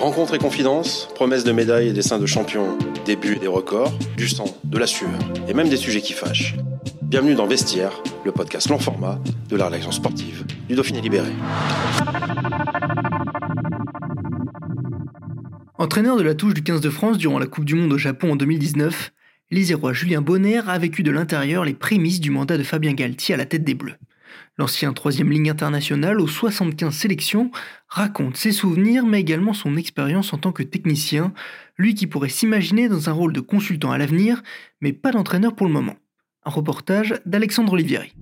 Rencontre et confidence, promesses de médailles et dessins de champions, débuts et des records, du sang, de la sueur et même des sujets qui fâchent. Bienvenue dans Vestiaire, le podcast long format de la rédaction sportive du Dauphiné Libéré. Entraîneur de la touche du 15 de France durant la Coupe du Monde au Japon en 2019, l'Isérois Julien Bonner a vécu de l'intérieur les prémices du mandat de Fabien Galtier à la tête des Bleus. L'ancien troisième ligne international aux 75 sélections raconte ses souvenirs mais également son expérience en tant que technicien, lui qui pourrait s'imaginer dans un rôle de consultant à l'avenir, mais pas d'entraîneur pour le moment. Un reportage d'Alexandre Olivieri.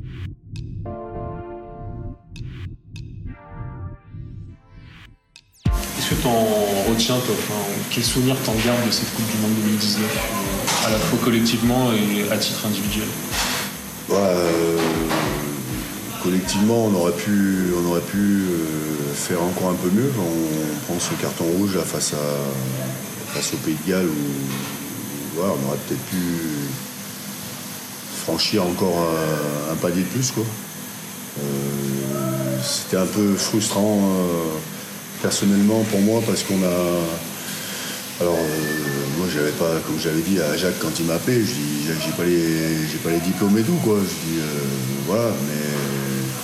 Qu'est-ce que t'en retiens, toi enfin, Quel souvenir t'en gardes de cette Coupe du Monde 2019, euh, à la fois collectivement et à titre individuel? Ouais, euh, collectivement, on aurait pu, on aurait pu euh, faire encore un peu mieux. On prend ce carton rouge face, au Pays de Galles où ouais, on aurait peut-être pu franchir encore un, un de plus. Euh, C'était un peu frustrant euh, personnellement pour moi parce qu'on a. Alors, moi, j'avais pas, comme j'avais dit à Jacques quand il m'a appelé, je dis, j'ai pas les, j'ai pas les diplômes et tout, quoi. Je dis, voilà, mais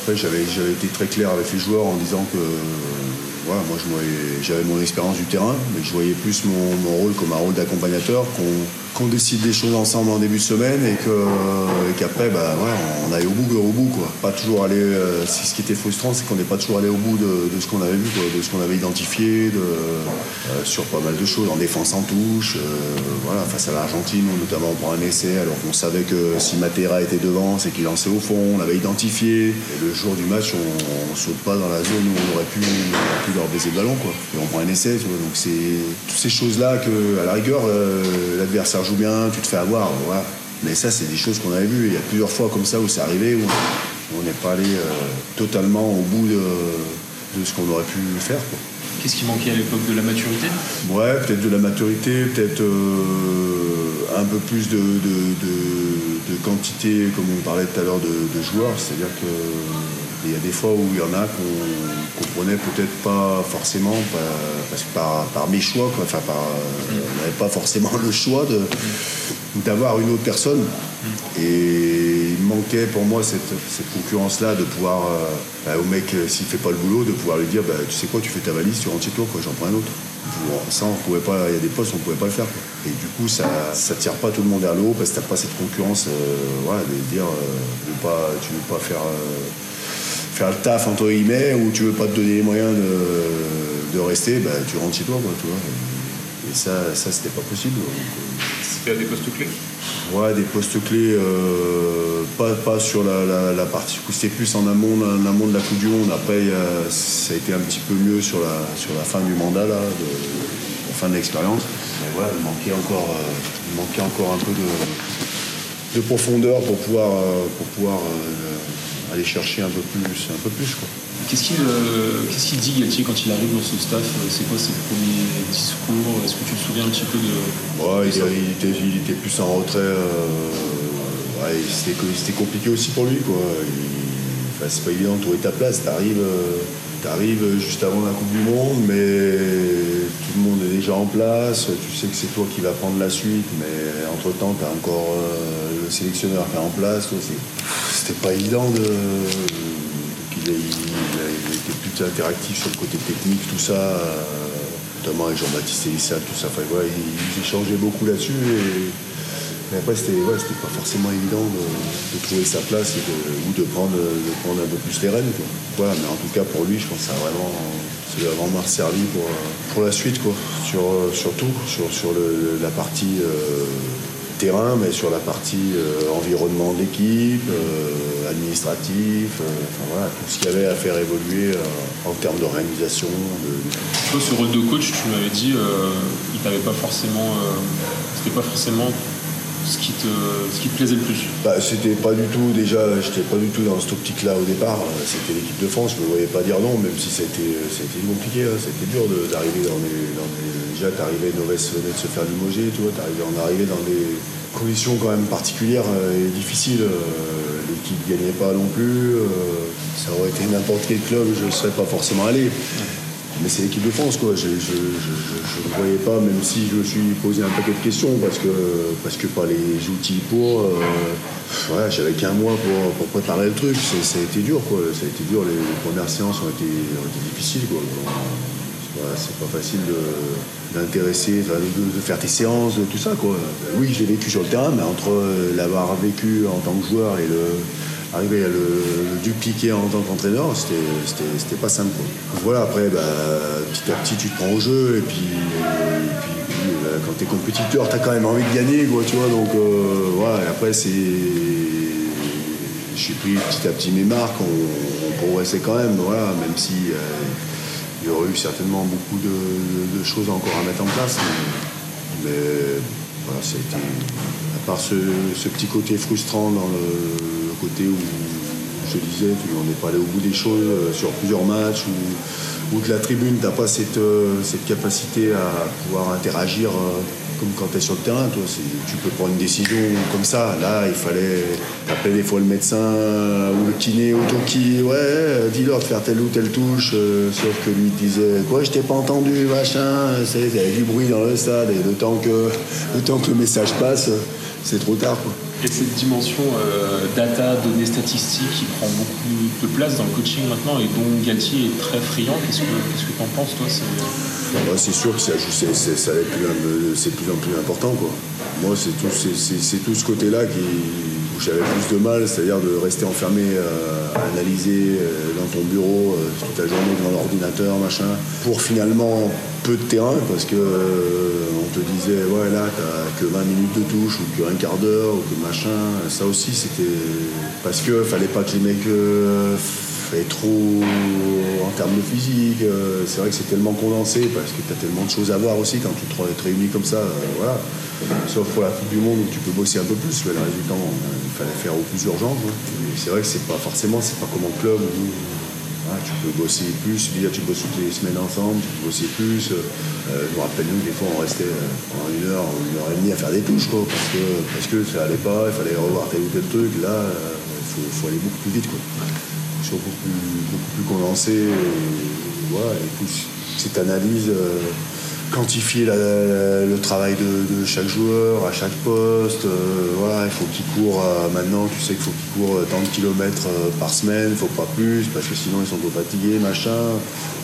après, j'avais, été très clair avec les joueurs en disant que, voilà, moi, j'avais mon expérience du terrain, mais je voyais plus mon, rôle comme un rôle d'accompagnateur, qu'on décide des choses ensemble en début de semaine et et qu'après, bah, on aille au bout, au bout, quoi. Pas toujours aller, euh, ce qui était frustrant, c'est qu'on n'est pas toujours allé au bout de, ce qu'on avait vu, de ce qu'on avait identifié, de, euh, sur pas mal de choses, en défense en touche, euh, voilà, face à l'Argentine, notamment pour un essai, alors qu'on savait que si Matera était devant, c'est qu'il lançait au fond, on l'avait identifié. Le jour du match, on, on saute pas dans la zone où on aurait pu, on aurait pu leur baiser le ballon, quoi. Et on prend un essai. Donc c'est toutes ces choses-là que, à la rigueur, euh, l'adversaire joue bien, tu te fais avoir, voilà. Mais ça, c'est des choses qu'on avait vues. Il y a plusieurs fois comme ça où c'est arrivé, où on n'est pas allé euh, totalement au bout de, de ce qu'on aurait pu faire. Qu'est-ce qui manquait à l'époque de la maturité? Ouais, peut-être de la maturité, peut-être euh, un peu plus de, de- quantité, comme on parlait tout à l'heure, de, de joueurs. C'est-à-dire que il y a des fois où il y en a qu'on comprenait peut-être pas forcément, parce que par, mes choix, quoi. Enfin, par, on n'avait pas forcément le choix d'avoir une autre personne. Et il manquait pour moi cette, concurrence-là de pouvoir, euh, bah, au mec, euh, s'il fait pas le boulot, de pouvoir lui dire, bah, tu sais quoi, tu fais ta valise, tu rentres chez toi, j'en prends un autre. Ça, on pouvait pas, il y a des postes, on pouvait pas le faire. Et du coup, ça, ça tire pas tout le monde vers le haut parce que t'as pas cette concurrence, euh, voilà, de dire, euh, tu veux pas, tu veux pas faire, euh, faire le taf entre guillemets, ou tu veux pas te donner les moyens de, de rester, bah, tu rentres chez toi, quoi, tu vois. Et ça, ça c'était pas possible. Euh, C'était à des postes clés? Ouais, des postes clés, euh, pas, pas sur la, la, la partie. C'était plus en amont, en amont de la Coupe du Monde. Après, a- ça a été un petit peu mieux sur la, sur la fin du mandat, là, de, la fin de l'expérience. Mais ouais, il manquait encore, euh, il manquait encore un peu de, de profondeur pour pouvoir, euh, pour pouvoir aller chercher un peu plus. Un peu plus quoi. Qu'est-ce qu'il euh, qu'est-ce qu'il dit Galtier quand il arrive dans ce staff? C'est quoi ses premiers discours? Est-ce que tu te souviens un petit peu de... Ouais, il, il était, il était plus en retrait. euh, ouais, c'était c'était compliqué aussi pour lui. quoi. Enfin, c'est pas évident de trouver ta place. T'arrives euh, t'arrives juste avant la Coupe du Monde, mais tout le monde est déjà en place. Tu sais que c'est toi qui vas prendre la suite, mais entre-temps, t'as encore euh, le sélectionneur qui est en place. C'était pas évident de. il, il a été plus interactif sur le côté technique, tout ça. euh, notamment avec Jean-Baptiste Elissac, tout ça. Enfin, ils, échangeaient beaucoup là-dessus. Et, mais après, c'était ouais, pas forcément évident de, trouver sa place ou de prendre, de prendre un peu plus les rênes. Voilà, mais en tout cas, pour lui, je pense que ça a vraiment, servi pour, pour la suite, quoi. Sur, surtout sur, sur le- la partie euh, terrain, mais sur la partie environnement d'équipe, administratif, enfin voilà, tout ce qu'il y avait à faire évoluer en termes d'organisation. De... Toi, ce rôle de coach, tu m'avais dit, il t'avait pas forcément, c'était pas forcément ce qui te, ce qui te plaisait le plus bah, C'était pas du tout, déjà, j'étais pas du tout dans cette optique-là au départ. C'était l'équipe de France, je me voyais pas dire non, même si c'était compliqué, hein. c'était dur d'arriver dans les, Déjà, t'arrivais de se faire limoger, tu vois, on arrivait dans des conditions quand même particulières euh, et difficiles. Euh, l'équipe gagnait pas non plus. Euh, ça aurait été n'importe quel club, je ne serais pas forcément allé. Mais c'est l'équipe de France, quoi. Je ne voyais pas, même si je me suis posé un paquet de questions, parce que, parce que pas les outils pour. Euh, j'avais qu'un mois pour, préparer le truc. Ça a été dur, quoi. Ça a été dur. Les, premières séances ont été, difficiles, quoi. c'est pas facile d'intéresser, de, faire tes séances, tout ça, quoi. Oui, je l'ai vécu sur le terrain, mais entre l'avoir vécu en tant que joueur et le arriver à le, dupliquer en tant qu'entraîneur, c'était pas simple. Voilà, après, bah, petit à petit, tu te prends au jeu, et puis, bah, quand tu es compétiteur, tu as quand même envie de gagner, quoi, tu vois, donc euh, voilà, et après, c'est. Pris petit à petit mes marques, on, progressait quand même, voilà, même si euh, il y aurait eu certainement beaucoup de, choses encore à mettre en place. Mais, voilà, c'était. À part ce, petit côté frustrant dans le où je disais, on n'est pas allé au bout des choses euh, sur plusieurs matchs, ou que la tribune, tu n'as pas cette, euh, cette, capacité à pouvoir interagir euh, comme quand tu es sur le terrain. Toi, tu peux prendre une décision comme ça. Là, il fallait appeler des fois le médecin ou le kiné ou tout qui, ouais, dis-leur de faire telle ou telle touche. sauf que lui disait, quoi, je t'ai pas entendu, machin. Il y avait du bruit dans le stade et le temps que le, que le message passe, c'est trop tard. Quoi. Et cette dimension euh, data, données statistiques qui prend beaucoup de place dans le coaching maintenant et dont Galtier est très friand, qu'est-ce que tu en penses toi C'est sûr que c'est de plus en plus important. Quoi. Moi, c'est tout, tout ce côté-là où j'avais plus de mal, c'est-à-dire de rester enfermé euh, à analyser euh, dans ton bureau toute la journée devant l'ordinateur, machin, pour finalement peu de terrain parce que on te disait ouais là t'as que 20 minutes de touche ou que un quart d'heure ou que machin. Ça aussi c'était parce que fallait pas que les mecs euh, trop en termes de physique euh, c'est vrai que c'est tellement condensé parce que t'as tellement de choses à voir aussi quand tu te, réunis comme ça euh, voilà. Sauf pour la Coupe du Monde où tu peux bosser un peu plus le résultat il fallait faire au plus urgent c'est vrai que c'est pas forcément c'est pas comme en club où tu peux bosser plus, dire tu bosses toutes les semaines ensemble, tu peux bosser plus. Euh, je me rappelle nous des fois on restait euh, pendant une heure, une heure et demie à faire des touches quoi, parce que parce que ça allait pas, il fallait revoir tel ou tel truc. Là, il euh, faut, aller beaucoup plus vite. Beaucoup plus, beaucoup plus condensé. Et, cette analyse quantifier le travail de, chaque joueur à chaque poste. Euh, voilà, il faut qu'il court euh, maintenant, tu sais qu'il faut qu'il court tant de kilomètres euh, par semaine, il faut pas plus, parce que sinon ils sont trop fatigués, machin.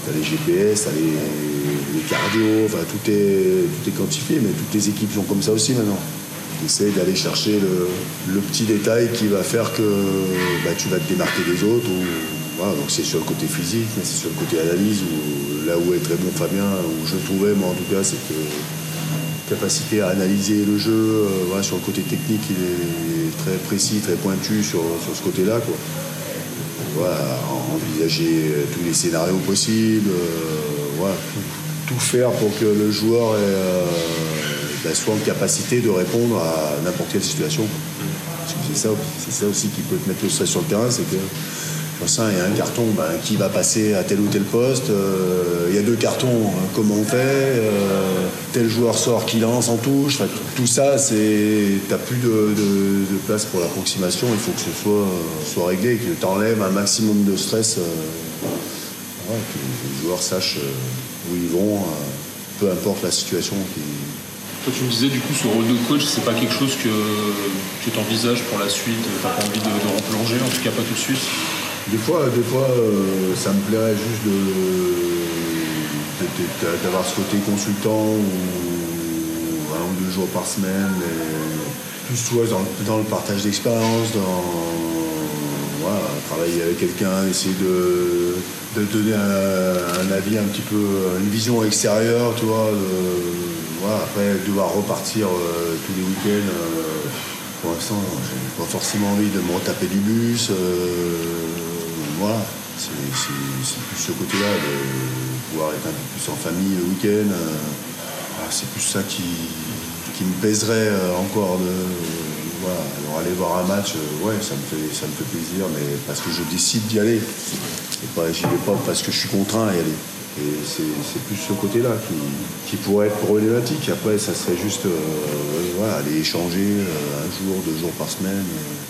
T'as les GPS, t'as les, les cardio, enfin tout est, tout est quantifié, mais toutes les équipes sont comme ça aussi maintenant. Essaye d'aller chercher le, petit détail qui va faire que bah, tu vas te démarquer des autres. voilà, donc c'est sur le côté physique, mais c'est sur le côté analyse où est très bon Fabien, où je trouvais, moi en tout cas, cette capacité à analyser le jeu. Euh, sur le côté technique, il est très précis, très pointu sur, ce côté-là. envisager tous les scénarios possibles, euh, tout, faire pour que le joueur euh, ben, soit en capacité de répondre à n'importe quelle situation. C'est ça, ça aussi qui peut te mettre le stress sur le terrain, c'est que il y a un carton, ben, qui va passer à tel ou tel poste. Euh, il y a deux cartons, hein, comment on fait euh, Tel joueur sort, qui lance en touche. tout ça, c'est t'as plus de, place pour l'approximation. Il faut que ce soit, soit réglé, que tu enlèves un maximum de stress. Euh, que les joueurs sachent où ils vont, peu importe la situation. Toi, tu me disais, du coup, ce rôle de coach, c'est pas quelque chose que, tu envisages pour la suite, t'as pas envie de replonger, en tout cas pas tout de suite? Des fois, des fois euh, ça me plairait juste de, d'avoir ce côté consultant ou un ou deux jours par semaine. plus toi dans, le partage d'expérience, dans, voilà, travailler avec quelqu'un, essayer de, de donner un, avis un petit peu, une vision extérieure, tu vois. voilà, après, devoir repartir euh, tous les week-ends, euh, pour l'instant, j'ai pas forcément envie de me retaper du bus. Voilà, c'est plus ce côté-là, de pouvoir être un peu plus en famille le week-end. Ah, c'est plus ça qui, qui me pèserait encore de voilà, alors aller voir un match, euh, ouais, ça me, fait, ça me fait plaisir, mais parce que je décide d'y aller. Et pas, j'y vais pas parce que je suis contraint à y aller. Et c'est plus ce côté-là qui, pourrait être problématique. Après, ça serait juste euh, aller échanger euh, un jour, deux jours par semaine,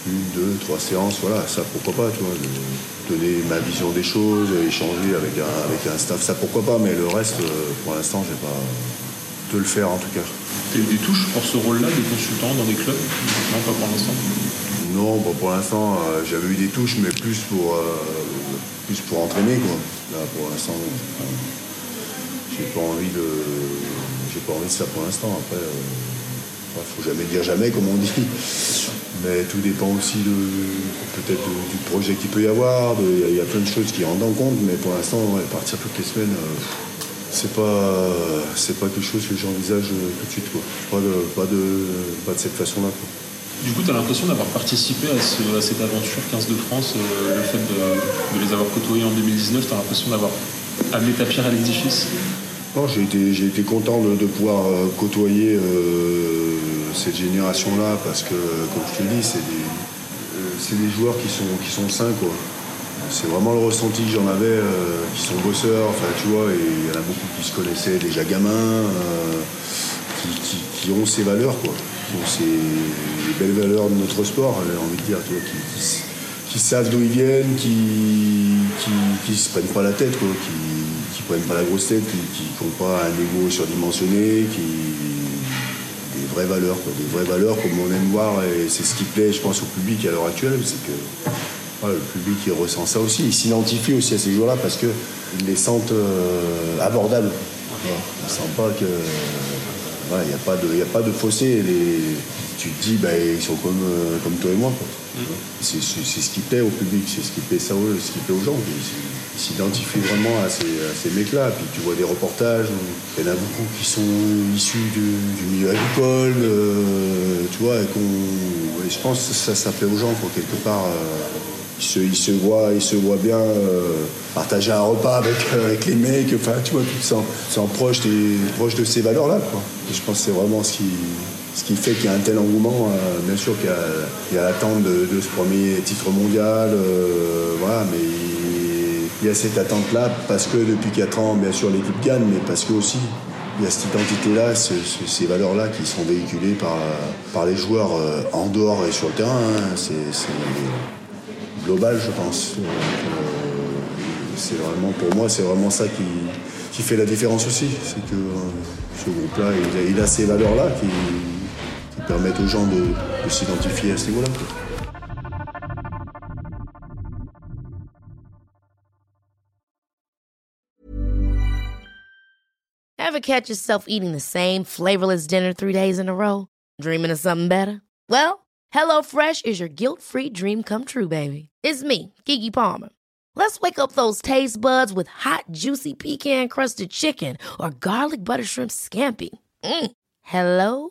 une, deux, trois séances, voilà, ça pourquoi pas, tu vois, donner ma vision des choses, échanger avec un, avec un staff, ça pourquoi pas, mais le reste, pour l'instant, j'ai pas de le faire en tout cas. Tu as eu des touches pour ce rôle-là, des consultants dans des clubs? Non, pas pour l'instant Non, pour l'instant, euh, j'avais eu des touches, mais plus pour, euh, plus pour entraîner. Quoi. Là, pour l'instant, j'ai pas envie de. J'ai pas envie de ça pour l'instant. Après, il euh, faut jamais dire jamais, comme on dit. Mais tout dépend aussi de peut-être du projet qu'il peut y avoir. Il y, a plein de choses qui rendent en compte, mais pour l'instant, partir toutes les semaines c'est pas pas quelque chose que j'envisage tout de suite quoi. Pas de pas de pas de cette façon là Du coup, tu as l'impression d'avoir participé à, cette aventure 15 de France, euh, le fait de, les avoir côtoyés en 2019, tu as l'impression d'avoir amené ta pierre à l'édifice? Non, j'ai été, j'ai été content de, pouvoir euh, côtoyer euh, cette génération-là parce que, comme je te le dis, c'est des, c'est des joueurs qui sont, qui sont sains. Quoi c'est vraiment le ressenti que j'en avais, euh, qui sont bosseurs, enfin tu vois, et il y en a beaucoup qui se connaissaient déjà gamins, euh, qui, ont ces valeurs, quoi, qui ont ces belles valeurs de notre sport, j'ai envie de dire, tu vois, qui, savent d'où ils viennent, qui, qui, se prennent pas la tête, quoi, qui, qui prennent pas la grosse tête, qui n'ont pas un ego surdimensionné, qui des vraies valeurs, quoi, des vraies valeurs comme on aime voir, et c'est ce qui plaît, je pense, au public à l'heure actuelle, c'est que le public il ressent ça aussi. Il s'identifie aussi à ces joueurs-là parce qu'ils les sentent euh, abordables. On ne sent pas que. Il n'y a, pas de, a pas de fossé. Tu te dis, bah, ils sont comme, euh, comme toi et moi. Mm. C'est ce qui plaît au public, c'est ce qui plaît ça, ce qui plaît aux gens. Ils s'identifient vraiment à ces, mecs-là. Puis tu vois des reportages, il y en a beaucoup qui sont issus du, milieu agricole, euh, tu vois, et, je pense que ça, ça plaît aux gens, quelque part il se, voit, il se voit bien euh, partager un repas avec, euh, avec les mecs, enfin tu vois, tout ça, c'est proche, proche de ces valeurs-là. je pense que c'est vraiment ce qui, ce qui fait qu'il y a un tel engouement. Euh, bien sûr qu'il y a, l'attente de, ce premier titre mondial, voilà, mais il y a cette attente-là parce que depuis 4 ans, bien sûr, l'équipe gagne, mais parce que aussi il y a cette identité-là, ces valeurs-là qui sont véhiculées par, par les joueurs en dehors et sur le terrain. Hein. C'est global, je pense. Euh, c'est vraiment, pour moi, c'est vraiment ça qui, qui, fait la différence aussi. C'est que euh, ce groupe-là, il, a ces valeurs-là qui, qui, permettent aux gens de, de s'identifier à ce niveau-là. Ever catch yourself eating the same flavorless dinner three days in a row? Dreaming of something better? Well, HelloFresh is your guilt-free dream come true, baby. It's me, Kiki Palmer. Let's wake up those taste buds with hot, juicy pecan crusted chicken or garlic butter shrimp scampi. Mm. Hello